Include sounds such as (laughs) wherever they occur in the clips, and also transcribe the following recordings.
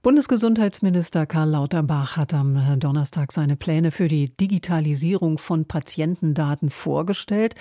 Bundesgesundheitsminister Karl Lauterbach hat am Donnerstag seine Pläne für die Digitalisierung von Patientendaten vorgestellt.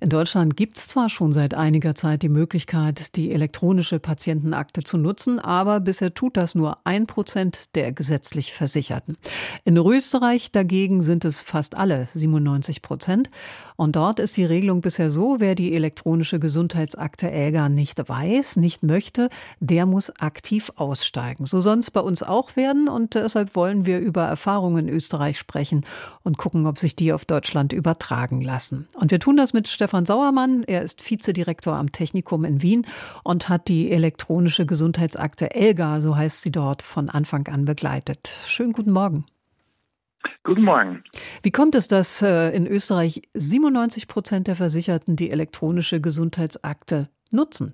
In Deutschland gibt es zwar schon seit einiger Zeit die Möglichkeit, die elektronische Patientenakte zu nutzen, aber bisher tut das nur ein Prozent der gesetzlich Versicherten. In Österreich dagegen sind es fast alle, 97 Prozent. Und dort ist die Regelung bisher so, wer die elektronische Gesundheitsakte ELGA nicht weiß, nicht möchte, der muss aktiv aussteigen. So soll es bei uns auch werden und deshalb wollen wir über Erfahrungen in Österreich sprechen und gucken, ob sich die auf Deutschland übertragen lassen. Und wir tun das mit Stefan Sauermann. Er ist Vizedirektor am Technikum in Wien und hat die elektronische Gesundheitsakte ELGA, so heißt sie dort, von Anfang an begleitet. Schönen guten Morgen. Guten Morgen. Wie kommt es, dass äh, in Österreich 97 Prozent der Versicherten die elektronische Gesundheitsakte nutzen?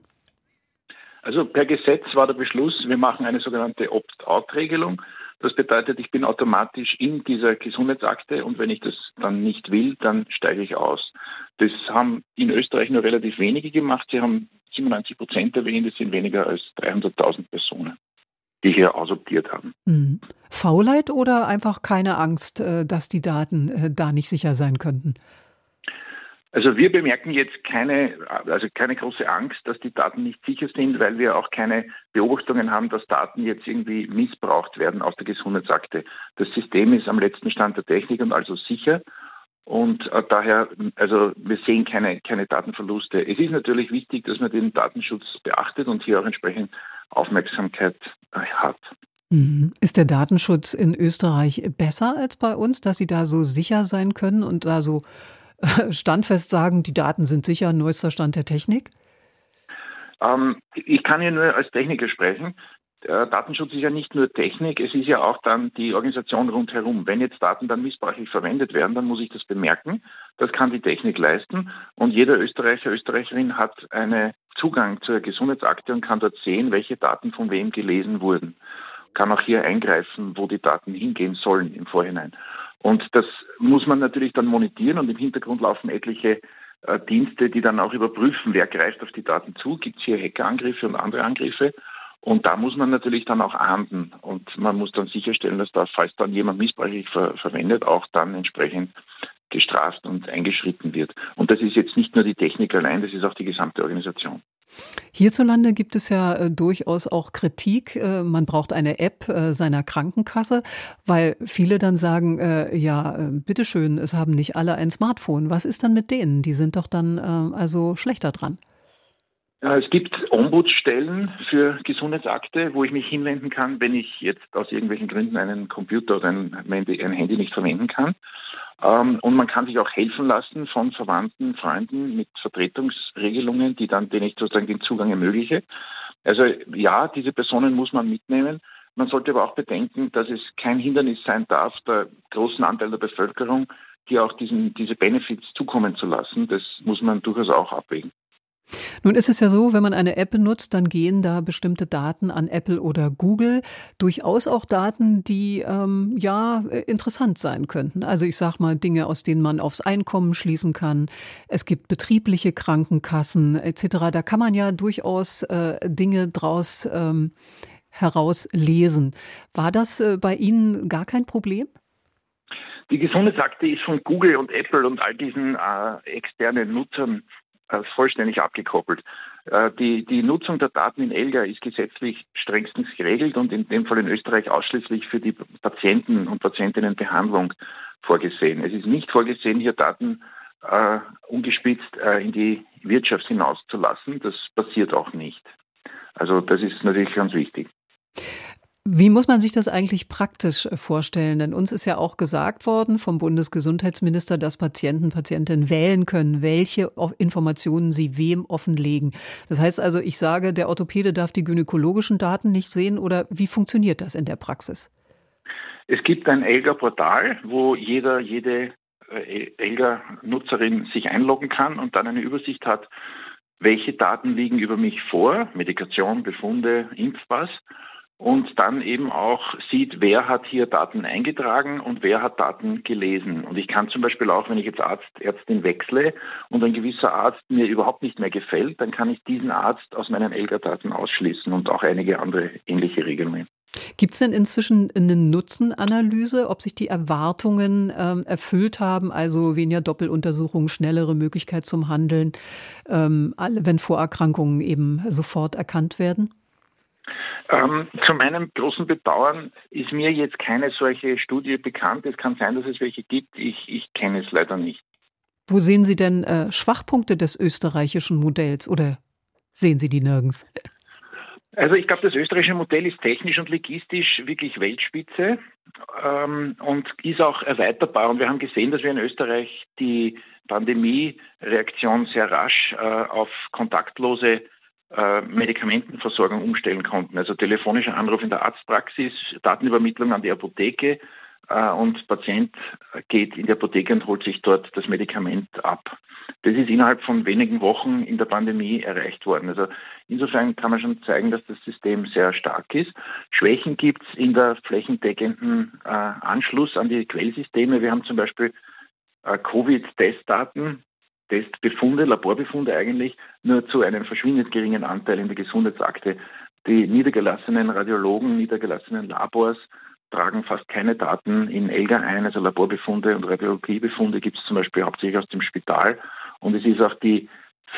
Also per Gesetz war der Beschluss, wir machen eine sogenannte Opt-out-Regelung. Das bedeutet, ich bin automatisch in dieser Gesundheitsakte und wenn ich das dann nicht will, dann steige ich aus. Das haben in Österreich nur relativ wenige gemacht. Sie haben 97 Prozent erwähnt, es sind weniger als 300.000 Personen die hier adoptiert haben. Mhm. Faulheit oder einfach keine Angst, äh, dass die Daten äh, da nicht sicher sein könnten? Also wir bemerken jetzt keine, also keine große Angst, dass die Daten nicht sicher sind, weil wir auch keine Beobachtungen haben, dass Daten jetzt irgendwie missbraucht werden aus der Gesundheitsakte. Das System ist am letzten Stand der Technik und also sicher. Und äh, daher, also wir sehen keine, keine Datenverluste. Es ist natürlich wichtig, dass man den Datenschutz beachtet und hier auch entsprechend Aufmerksamkeit äh, hat. Mhm. Ist der Datenschutz in Österreich besser als bei uns, dass Sie da so sicher sein können und da so (laughs) standfest sagen, die Daten sind sicher, neuester Stand der Technik? Ähm, ich kann hier nur als Techniker sprechen. Der Datenschutz ist ja nicht nur Technik, es ist ja auch dann die Organisation rundherum. Wenn jetzt Daten dann missbräuchlich verwendet werden, dann muss ich das bemerken. Das kann die Technik leisten. Und jeder Österreicher, Österreicherin hat einen Zugang zur Gesundheitsakte und kann dort sehen, welche Daten von wem gelesen wurden. Kann auch hier eingreifen, wo die Daten hingehen sollen im Vorhinein. Und das muss man natürlich dann monitieren und im Hintergrund laufen etliche äh, Dienste, die dann auch überprüfen, wer greift auf die Daten zu. Gibt es hier Hackerangriffe und andere Angriffe? Und da muss man natürlich dann auch ahnden und man muss dann sicherstellen, dass da, falls dann jemand missbräuchlich ver verwendet, auch dann entsprechend gestraft und eingeschritten wird. Und das ist jetzt nicht nur die Technik allein, das ist auch die gesamte Organisation. Hierzulande gibt es ja äh, durchaus auch Kritik. Äh, man braucht eine App äh, seiner Krankenkasse, weil viele dann sagen, äh, ja, äh, bitteschön, es haben nicht alle ein Smartphone. Was ist dann mit denen? Die sind doch dann äh, also schlechter dran. Es gibt Ombudsstellen für Gesundheitsakte, wo ich mich hinwenden kann, wenn ich jetzt aus irgendwelchen Gründen einen Computer oder ein, Handy nicht verwenden kann. Ähm, und man kann sich auch helfen lassen von Verwandten, Freunden mit Vertretungsregelungen, die dann, denen ich sozusagen den Zugang ermögliche. Also ja, diese Personen muss man mitnehmen. Man sollte aber auch bedenken, dass es kein Hindernis sein darf, der großen Anteil der Bevölkerung hier auch diesen, diese Benefits zukommen zu lassen. Das muss man durchaus auch abwägen. Nun ist es ja so, wenn man eine App benutzt, dann gehen da bestimmte Daten an Apple oder Google. Durchaus auch Daten, die ähm, ja interessant sein könnten. Also ich sage mal Dinge, aus denen man aufs Einkommen schließen kann. Es gibt betriebliche Krankenkassen etc. Da kann man ja durchaus äh, Dinge draus ähm, herauslesen. War das äh, bei Ihnen gar kein Problem? Die Gesundheitsakte ist von Google und Apple und all diesen äh, externen Nutzern äh, vollständig abgekoppelt. Äh, die, die Nutzung der Daten in ELGA ist gesetzlich strengstens geregelt und in dem Fall in Österreich ausschließlich für die Patienten und Patientinnenbehandlung vorgesehen. Es ist nicht vorgesehen, hier Daten äh, ungespitzt äh, in die Wirtschaft hinauszulassen. Das passiert auch nicht. Also das ist natürlich ganz wichtig. Wie muss man sich das eigentlich praktisch vorstellen? Denn uns ist ja auch gesagt worden vom Bundesgesundheitsminister, dass Patienten, Patientinnen wählen können, welche Informationen sie wem offenlegen. Das heißt also, ich sage, der Orthopäde darf die gynäkologischen Daten nicht sehen oder wie funktioniert das in der Praxis? Es gibt ein ELGA-Portal, wo jeder, jede äh, ELGA-Nutzerin sich einloggen kann und dann eine Übersicht hat, welche Daten liegen über mich vor, Medikation, Befunde, Impfpass und dann eben auch sieht, wer hat hier Daten eingetragen und wer hat Daten gelesen. Und ich kann zum Beispiel auch, wenn ich jetzt Arzt, Ärztin wechsle und ein gewisser Arzt mir überhaupt nicht mehr gefällt, dann kann ich diesen Arzt aus meinen Elga-Daten ausschließen und auch einige andere ähnliche Regelungen. Gibt es denn inzwischen eine Nutzenanalyse, ob sich die Erwartungen ähm, erfüllt haben, also weniger Doppeluntersuchungen, schnellere Möglichkeit zum Handeln, ähm, wenn Vorerkrankungen eben sofort erkannt werden? Ähm, zu meinem großen Bedauern ist mir jetzt keine solche Studie bekannt. Es kann sein, dass es welche gibt. Ich, ich kenne es leider nicht. Wo sehen Sie denn äh, Schwachpunkte des österreichischen Modells oder sehen Sie die nirgends? Also ich glaube, das österreichische Modell ist technisch und logistisch wirklich Weltspitze ähm, und ist auch erweiterbar. Und wir haben gesehen, dass wir in Österreich die Pandemie-Reaktion sehr rasch äh, auf kontaktlose Medikamentenversorgung umstellen konnten. Also telefonischer Anruf in der Arztpraxis, Datenübermittlung an die Apotheke äh, und Patient geht in die Apotheke und holt sich dort das Medikament ab. Das ist innerhalb von wenigen Wochen in der Pandemie erreicht worden. Also insofern kann man schon zeigen, dass das System sehr stark ist. Schwächen gibt es in der flächendeckenden äh, Anschluss an die Quellsysteme. Wir haben zum Beispiel äh, Covid-Testdaten Testbefunde, Laborbefunde eigentlich nur zu einem verschwindend geringen Anteil in der Gesundheitsakte. Die niedergelassenen Radiologen, niedergelassenen Labors tragen fast keine Daten in ELGA ein, also Laborbefunde und Radiologiebefunde gibt es zum Beispiel hauptsächlich aus dem Spital. Und es ist auch die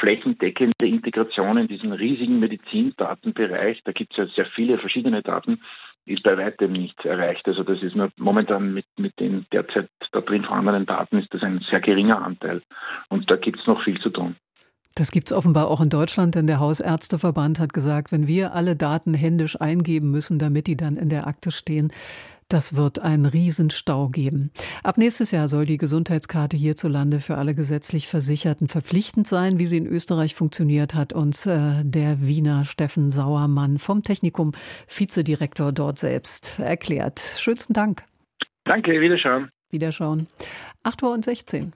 flächendeckende Integration in diesen riesigen Medizindatenbereich. Da gibt es ja sehr viele verschiedene Daten ist bei weitem nicht erreicht. Also das ist nur momentan mit, mit den derzeit da drin vorhandenen Daten ist das ein sehr geringer Anteil. Und da gibt es noch viel zu tun. Das gibt es offenbar auch in Deutschland, denn der Hausärzteverband hat gesagt, wenn wir alle Daten händisch eingeben müssen, damit die dann in der Akte stehen, das wird einen Riesenstau geben. Ab nächstes Jahr soll die Gesundheitskarte hierzulande für alle gesetzlich Versicherten verpflichtend sein. Wie sie in Österreich funktioniert, hat uns äh, der Wiener Steffen Sauermann vom Technikum, Vizedirektor dort selbst, erklärt. Schönsten Dank. Danke, Wiederschauen. Wiederschauen. 8 Uhr und 16.